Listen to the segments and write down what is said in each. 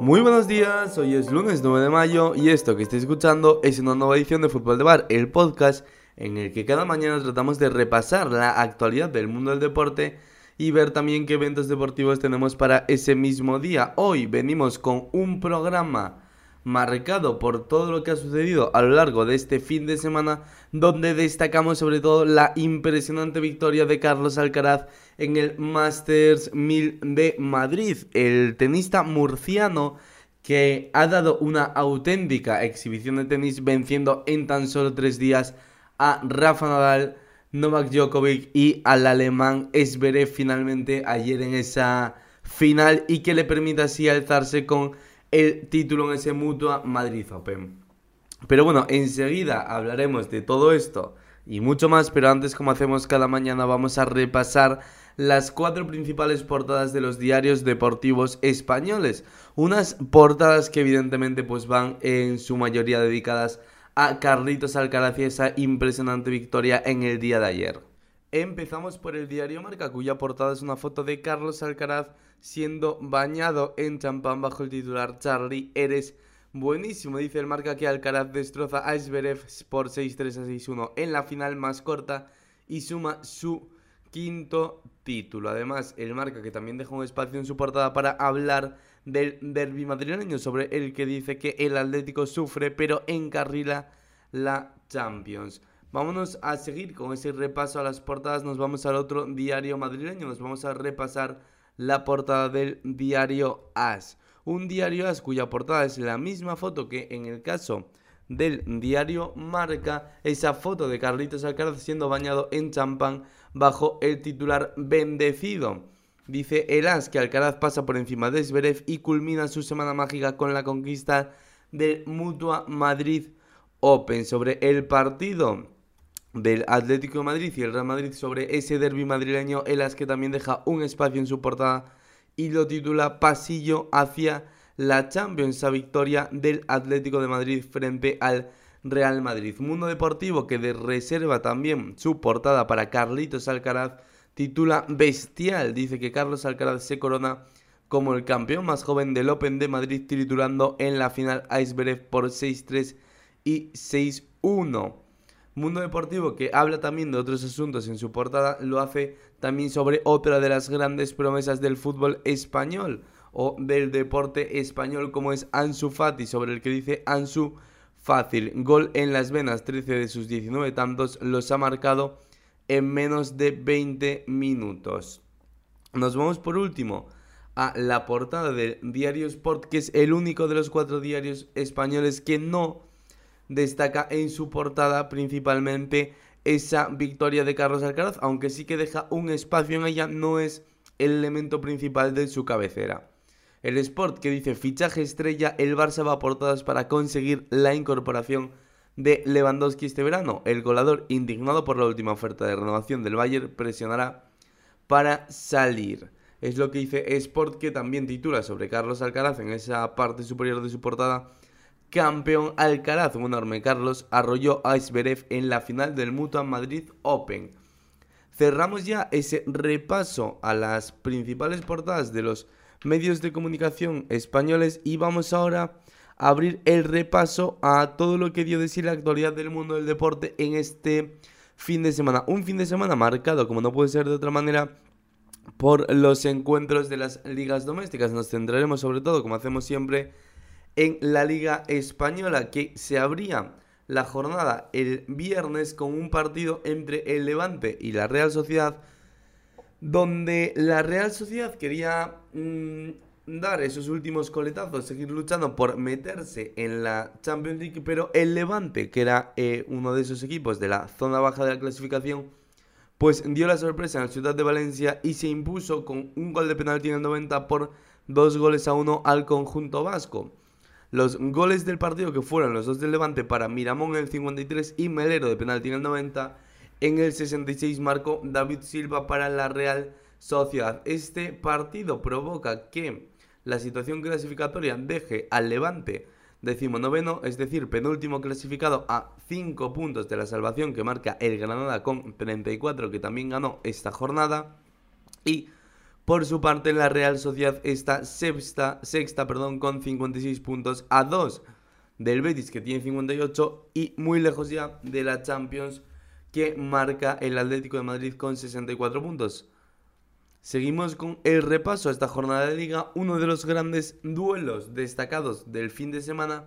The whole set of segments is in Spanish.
Muy buenos días, hoy es lunes 9 de mayo y esto que estáis escuchando es una nueva edición de Fútbol de Bar, el podcast en el que cada mañana tratamos de repasar la actualidad del mundo del deporte y ver también qué eventos deportivos tenemos para ese mismo día. Hoy venimos con un programa marcado por todo lo que ha sucedido a lo largo de este fin de semana, donde destacamos sobre todo la impresionante victoria de Carlos Alcaraz en el Masters 1000 de Madrid, el tenista murciano que ha dado una auténtica exhibición de tenis venciendo en tan solo tres días a Rafa Nadal, Novak Djokovic y al alemán Esberet finalmente ayer en esa final y que le permite así alzarse con el título en ese Mutua Madrid Open. Pero bueno, enseguida hablaremos de todo esto y mucho más, pero antes como hacemos cada mañana vamos a repasar las cuatro principales portadas de los diarios deportivos españoles. Unas portadas que evidentemente pues van en su mayoría dedicadas a Carlitos Alcaraz y esa impresionante victoria en el día de ayer. Empezamos por el diario Marca, cuya portada es una foto de Carlos Alcaraz siendo bañado en champán bajo el titular Charlie, eres buenísimo. Dice el Marca que Alcaraz destroza a Zverev por 6-3 a 6-1 en la final más corta y suma su quinto título. Además, el Marca que también deja un espacio en su portada para hablar del derby madrileño sobre el que dice que el Atlético sufre pero encarrila la Champions. Vámonos a seguir con ese repaso a las portadas. Nos vamos al otro diario madrileño. Nos vamos a repasar la portada del diario As. Un diario As cuya portada es la misma foto que en el caso del diario Marca, esa foto de Carlitos Alcaraz siendo bañado en champán bajo el titular bendecido. Dice el As que Alcaraz pasa por encima de Zverev y culmina su semana mágica con la conquista del Mutua Madrid Open sobre el partido del Atlético de Madrid y el Real Madrid sobre ese derby madrileño, el As que también deja un espacio en su portada y lo titula Pasillo hacia la Champions, a victoria del Atlético de Madrid frente al Real Madrid. Mundo Deportivo que de reserva también su portada para Carlitos Alcaraz titula Bestial. Dice que Carlos Alcaraz se corona como el campeón más joven del Open de Madrid, titulando en la final a por 6-3 y 6-1. Mundo Deportivo, que habla también de otros asuntos en su portada, lo hace también sobre otra de las grandes promesas del fútbol español o del deporte español como es Ansu Fati, sobre el que dice Ansu fácil, gol en las venas, 13 de sus 19 tantos los ha marcado en menos de 20 minutos. Nos vamos por último a la portada del Diario Sport, que es el único de los cuatro diarios españoles que no destaca en su portada principalmente esa victoria de Carlos Alcaraz, aunque sí que deja un espacio en ella, no es el elemento principal de su cabecera. El Sport que dice fichaje estrella, el Barça va a portadas para conseguir la incorporación de Lewandowski este verano. El goleador, indignado por la última oferta de renovación del Bayern, presionará para salir. Es lo que dice Sport que también titula sobre Carlos Alcaraz en esa parte superior de su portada campeón Alcaraz, un enorme Carlos, arrolló a Zverev en la final del Mutua Madrid Open. Cerramos ya ese repaso a las principales portadas de los medios de comunicación españoles y vamos ahora a abrir el repaso a todo lo que dio de sí la actualidad del mundo del deporte en este fin de semana. Un fin de semana marcado, como no puede ser de otra manera, por los encuentros de las ligas domésticas. Nos centraremos sobre todo, como hacemos siempre, en la Liga Española, que se abría la jornada el viernes con un partido entre el Levante y la Real Sociedad, donde la Real Sociedad quería mm, dar esos últimos coletazos, seguir luchando por meterse en la Champions League, pero el Levante, que era eh, uno de esos equipos de la zona baja de la clasificación, pues dio la sorpresa en la ciudad de Valencia y se impuso con un gol de penalti en el 90 por dos goles a uno al conjunto vasco. Los goles del partido que fueron los dos del Levante para Miramón en el 53 y Melero de penalti en el 90. En el 66 marcó David Silva para la Real Sociedad. Este partido provoca que la situación clasificatoria deje al Levante decimonoveno, es decir, penúltimo clasificado a 5 puntos de la salvación que marca el Granada con 34 que también ganó esta jornada. Y Por su parte, la Real Sociedad está sexta, sexta perdón, con 56 puntos a 2 del Betis que tiene 58 y muy lejos ya de la Champions que marca el Atlético de Madrid con 64 puntos. Seguimos con el repaso a esta jornada de liga. Uno de los grandes duelos destacados del fin de semana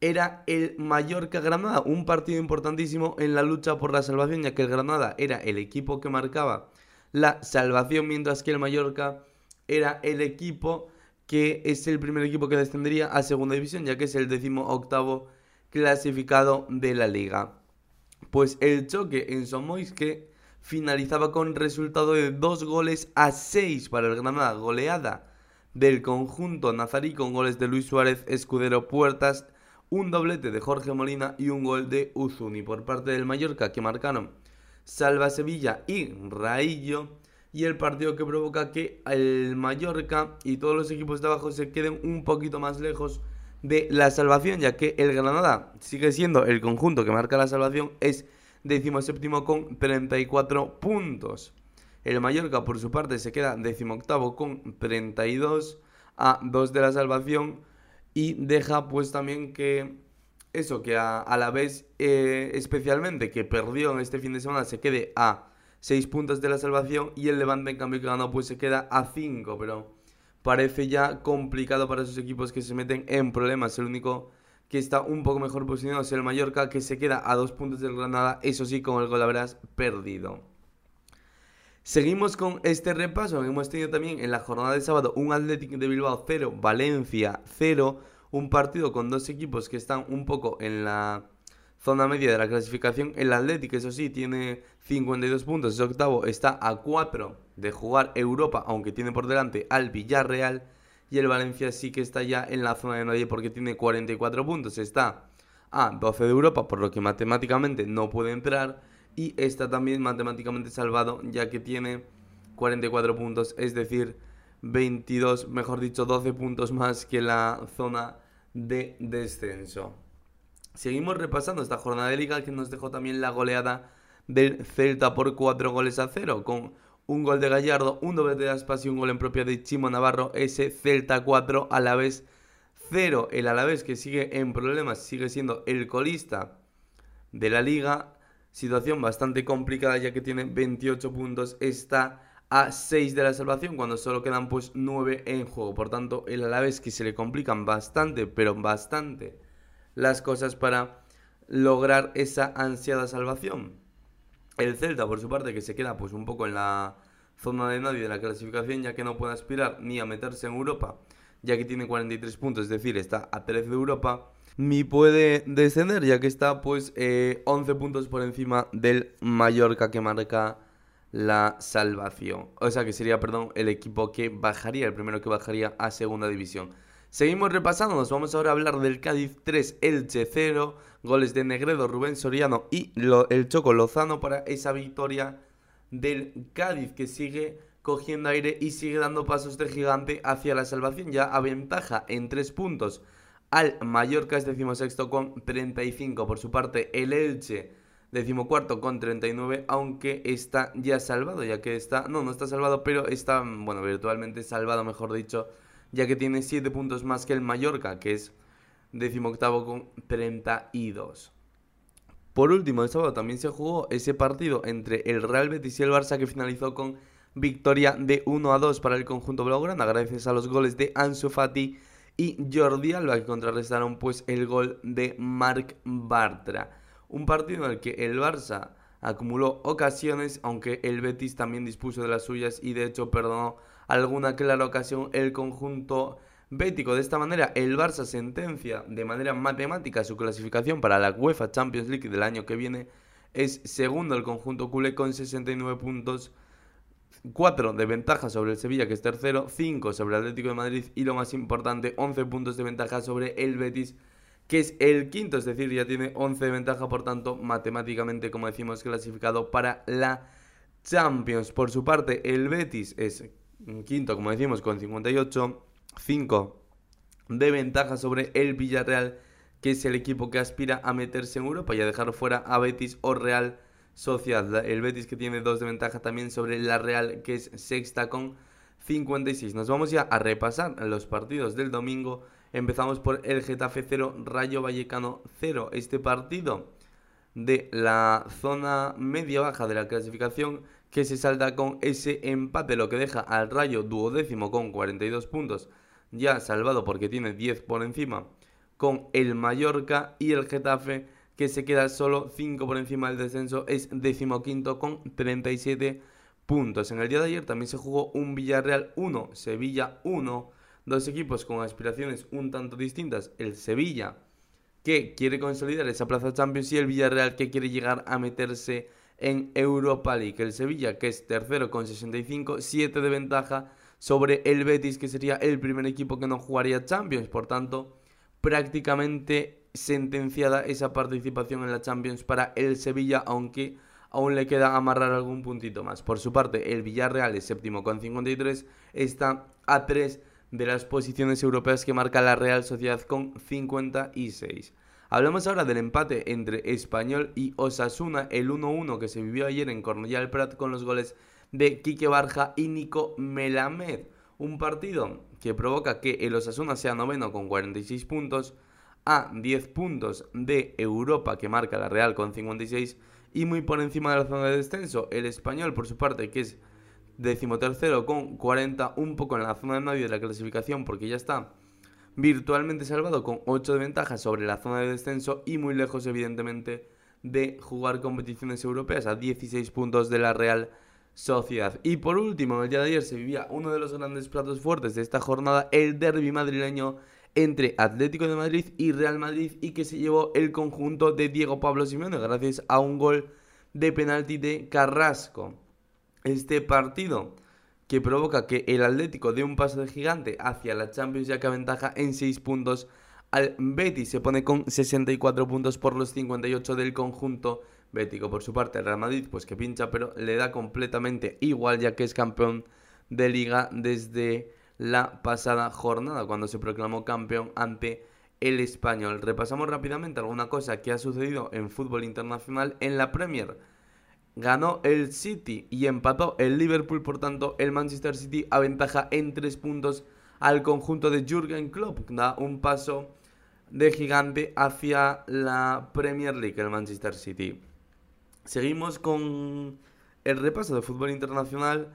era el Mallorca-Granada, un partido importantísimo en la lucha por la salvación, ya que el Granada era el equipo que marcaba la salvación, mientras que el Mallorca era el equipo que es el primer equipo que descendería a segunda división, ya que es el décimo octavo clasificado de la liga. Pues el choque en Somois que finalizaba con resultado de dos goles a seis para el Granada, goleada del conjunto nazarí con goles de Luis Suárez, Escudero Puertas, un doblete de Jorge Molina y un gol de Uzuni por parte del Mallorca que marcaron Salva Sevilla y Raillo y el partido que provoca que el Mallorca y todos los equipos de abajo se queden un poquito más lejos de la salvación, ya que el Granada sigue siendo el conjunto que marca la salvación, es séptimo con 34 puntos. El Mallorca, por su parte, se queda octavo con 32 a 2 de la salvación y deja pues también que eso, que a, la vez eh, especialmente que perdió en este fin de semana se quede a 6 puntos de la salvación y el Levante en cambio que ganó pues se queda a 5, pero parece ya complicado para esos equipos que se meten en problemas. El único que está un poco mejor posicionado es el Mallorca que se queda a 2 puntos del Granada, eso sí con el gol habrás perdido. Seguimos con este repaso. Hemos tenido también en la jornada de sábado un Atlético de Bilbao 0, Valencia 0, un partido con dos equipos que están un poco en la zona media de la clasificación. El Atlético, eso sí, tiene 52 puntos, es octavo, está a 4 de jugar Europa, aunque tiene por delante al Villarreal. Y el Valencia sí que está ya en la zona de nadie porque tiene 44 puntos, está a 12 de Europa, por lo que matemáticamente no puede entrar. Y está también matemáticamente salvado, ya que tiene 44 puntos, es decir, 22, mejor dicho, 12 puntos más que la zona de descenso. Seguimos repasando esta jornada de liga que nos dejó también la goleada del Celta por 4 goles a 0, con un gol de Gallardo, un doble de Aspas y un gol en propia de Chimo Navarro, ese Celta 4, a la vez 0. El Alavés que sigue en problemas, sigue siendo el colista de la liga. Situación bastante complicada ya que tiene 28 puntos, está a 6 de la salvación cuando solo quedan pues 9 en juego. Por tanto, el Alavés que se le complican bastante, pero bastante las cosas para lograr esa ansiada salvación. El Celta, por su parte, que se queda pues un poco en la zona de nadie de la clasificación, ya que no puede aspirar ni a meterse en Europa, ya que tiene 43 puntos, es decir, está a 13 de Europa, ni puede descender, ya que está pues 11 eh, puntos por encima del Mallorca que marca la salvación. O sea que sería, perdón, el equipo que bajaría, el primero que bajaría a segunda división. Seguimos repasando, nos vamos ahora a hablar del Cádiz 3, Elche 0, goles de Negredo, Rubén Soriano y el Choco Lozano para esa victoria del Cádiz que sigue cogiendo aire y sigue dando pasos de gigante hacia la salvación, ya aventaja en 3 puntos al Mallorca es decimosexto con 35, por su parte el Elche decimocuarto con 39, aunque está ya salvado, ya que está, no, no está salvado, pero está, bueno, virtualmente salvado, mejor dicho, ya que tiene 7 puntos más que el Mallorca, que es decimoctavo con 32. Por último, el sábado también se jugó ese partido entre el Real Betis y el Barça que finalizó con victoria de 1 a 2 para el conjunto blaugrana gracias a los goles de Ansu Fati y Jordi Alba que contrarrestaron pues el gol de Marc Bartra. Un partido en el que el Barça acumuló ocasiones, aunque el Betis también dispuso de las suyas y de hecho perdonó alguna clara ocasión el conjunto bético. De esta manera, el Barça sentencia de manera matemática su clasificación para la UEFA Champions League del año que viene. Es segundo el conjunto culé con 69 puntos. 4 de ventaja sobre el Sevilla, que es tercero, 5 sobre el Atlético de Madrid y lo más importante, 11 puntos de ventaja sobre el Betis, que es el quinto, es decir, ya tiene 11 de ventaja, por tanto, matemáticamente, como decimos, clasificado para la Champions. Por su parte, el Betis es quinto, como decimos, con 58, 5 de ventaja sobre el Villarreal, que es el equipo que aspira a meterse en Europa y a dejar fuera a Betis o Real Sociedad. El Betis que tiene 2 de ventaja también sobre la Real, que es sexta con 56. Nos vamos ya a repasar los partidos del domingo. Empezamos por el Getafe 0, Rayo Vallecano 0. Este partido de la zona media-baja de la clasificación que se salta con ese empate, lo que deja al Rayo duodécimo con 42 puntos, ya salvado porque tiene 10 por encima, con el Mallorca y el Getafe que se queda solo 5 por encima del descenso, es decimoquinto con 37 puntos. En el día de ayer también se jugó un Villarreal 1, Sevilla 1, dos equipos con aspiraciones un tanto distintas, el Sevilla que quiere consolidar esa plaza Champions y el Villarreal que quiere llegar a meterse en Europa League. El Sevilla, que es tercero con 65, 7 de ventaja sobre el Betis, que sería el primer equipo que no jugaría Champions. Por tanto, prácticamente sentenciada esa participación en la Champions para el Sevilla, aunque aún le queda amarrar algún puntito más. Por su parte, el Villarreal es séptimo con 53, está a 3 de las posiciones europeas que marca la Real Sociedad con 56. Hablamos ahora del empate entre Español y Osasuna, el 1-1 que se vivió ayer en Cornellà del Prat con los goles de Quique Barja y Nico Melamed. Un partido que provoca que el Osasuna sea noveno con 46 puntos, a 10 puntos de Europa que marca la Real con 56 y muy por encima de la zona de descenso el Español por su parte que es decimotercero con 40, un poco en la zona de medio de la clasificación porque ya está virtualmente salvado con 8 de ventaja sobre la zona de descenso y muy lejos evidentemente de jugar competiciones europeas a 16 puntos de la Real Sociedad. Y por último, el día de ayer se vivía uno de los grandes platos fuertes de esta jornada, el derby madrileño entre Atlético de Madrid y Real Madrid y que se llevó el conjunto de Diego Pablo Simeone gracias a un gol de penalti de Carrasco este partido que provoca que el Atlético dé un paso de gigante hacia la Champions ya que aventaja en 6 puntos al Betis. Se pone con 64 puntos por los 58 del conjunto bético. Por su parte, el Real Madrid, pues que pincha, pero le da completamente igual ya que es campeón de liga desde la pasada jornada cuando se proclamó campeón ante el español. Repasamos rápidamente alguna cosa que ha sucedido en fútbol internacional en la Premier ganó el City y empató el Liverpool, por tanto el Manchester City aventaja en tres puntos al conjunto de Jürgen Klopp, da un paso de gigante hacia la Premier League el Manchester City. Seguimos con el repaso de fútbol internacional.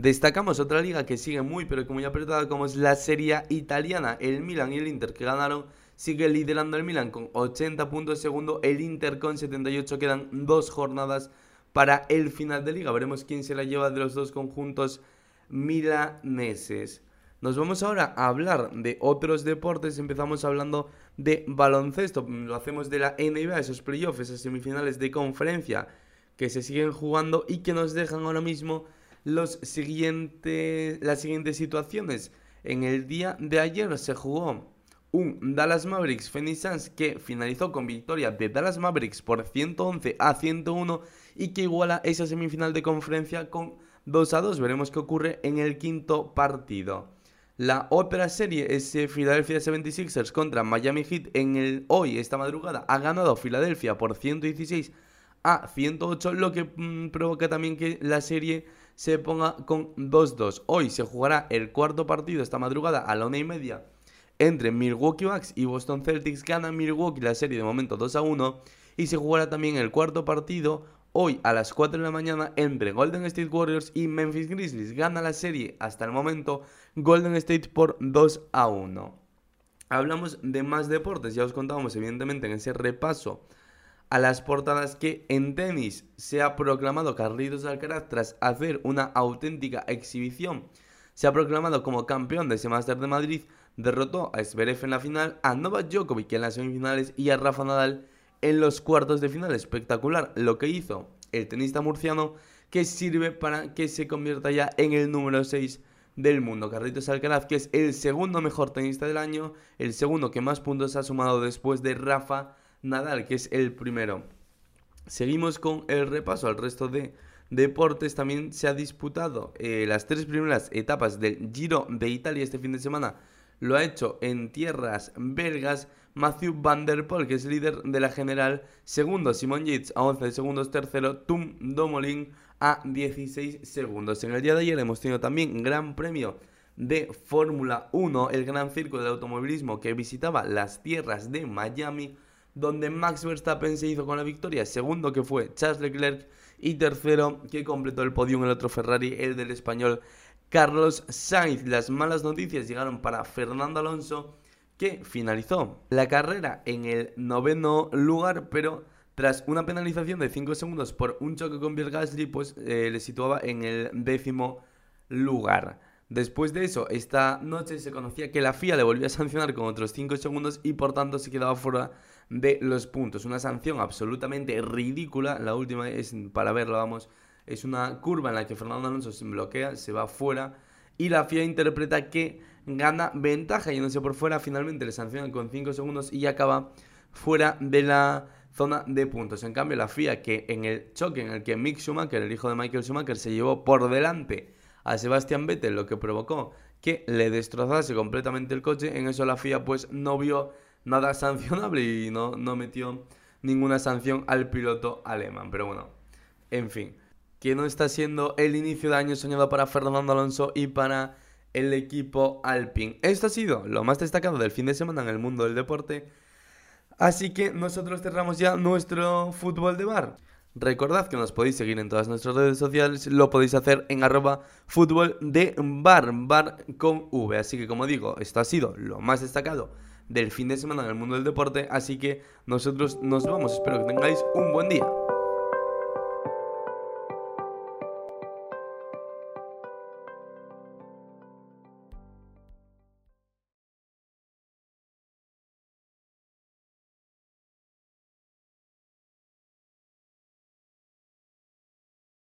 Destacamos otra liga que sigue muy pero que muy apretada como es la Serie Italiana. El Milan y el Inter que ganaron sigue liderando el Milan con 80 puntos segundo, el Inter con 78 quedan dos jornadas para el final de liga. Veremos quién se la lleva de los dos conjuntos milaneses. Nos vamos ahora a hablar de otros deportes. Empezamos hablando de baloncesto. Lo hacemos de la NBA, esos playoffs, esas semifinales de conferencia que se siguen jugando y que nos dejan ahora mismo los siguientes, las siguientes situaciones. En el día de ayer se jugó un Dallas Mavericks Phoenix Suns que finalizó con victoria de Dallas Mavericks por 111 a 101 y que iguala esa semifinal de conferencia con 2 a 2. Veremos qué ocurre en el quinto partido. La otra serie es Philadelphia 76ers contra Miami Heat. En el hoy, esta madrugada, ha ganado Philadelphia por 116 a 108, lo que mm, provoca también que la serie se ponga con 2-2. Hoy se jugará el cuarto partido esta madrugada a la una y media entre Milwaukee Bucks y Boston Celtics. Gana Milwaukee la serie de momento 2 a 1 y se jugará también el cuarto partido hoy a las 4 de la mañana entre Golden State Warriors y Memphis Grizzlies. Gana la serie hasta el momento Golden State por 2 a 1. Hablamos de más deportes, ya os contábamos evidentemente en ese repaso a las portadas que en tenis se ha proclamado Carlitos Alcaraz tras hacer una auténtica exhibición. Se ha proclamado como campeón de ese Master de Madrid derrotó a Zverev en la final, a Novak Djokovic en las semifinales y a Rafa Nadal en los cuartos de final. Espectacular lo que hizo el tenista murciano que sirve para que se convierta ya en el número 6 del mundo. Carlitos Alcaraz, que es el segundo mejor tenista del año, el segundo que más puntos ha sumado después de Rafa Nadal, que es el primero. Seguimos con el repaso al resto de deportes. También se ha disputado eh, las tres primeras etapas del Giro de Italia este fin de semana lo ha hecho en tierras belgas Matthew Van Der Poel, que es líder de la general. Segundo, Simon Yates a 11 segundos. Tercero, Tum Domolin a 16 segundos. En el día de ayer hemos tenido también Gran Premio de Fórmula 1, el gran circo del automovilismo que visitaba las tierras de Miami, donde Max Verstappen se hizo con la victoria, segundo que fue Charles Leclerc y tercero que completó el podio en el otro Ferrari, el del español Carlos Sainz. Las malas noticias llegaron para Fernando Alonso, que finalizó la carrera en el noveno lugar, pero tras una penalización de 5 segundos por un choque con Pierre Gasly, pues eh, le situaba en el décimo lugar. Después de eso, esta noche se conocía que la FIA le volvía a sancionar con otros 5 segundos y por tanto se quedaba fuera de los puntos. Una sanción absolutamente ridícula. La última es, para verla, vamos, es una curva en la que Fernando Alonso se bloquea, se va fuera y la FIA interpreta que gana ventaja yéndose por fuera. Finalmente le sancionan con 5 segundos y acaba fuera de la zona de puntos. En cambio, la FIA que en el choque en el que Mick Schumacher, el hijo de Michael Schumacher, se llevó por delante a Sebastian Vettel, lo que provocó que le destrozase completamente el coche. En eso la FIA pues no vio nada sancionable y no, no metió ninguna sanción al piloto alemán. Pero bueno, en fin, que no está siendo el inicio de año soñado para Fernando Alonso y para el equipo Alpine. Esto ha sido lo más destacado del fin de semana en el mundo del deporte. Así que nosotros cerramos ya nuestro fútbol de bar. Recordad que nos podéis seguir en todas nuestras redes sociales, lo podéis hacer en arroba fútbol de bar, bar con V. Así que como digo, esto ha sido lo más destacado del fin de semana en el mundo del deporte, así que nosotros nos vamos, espero que tengáis un buen día.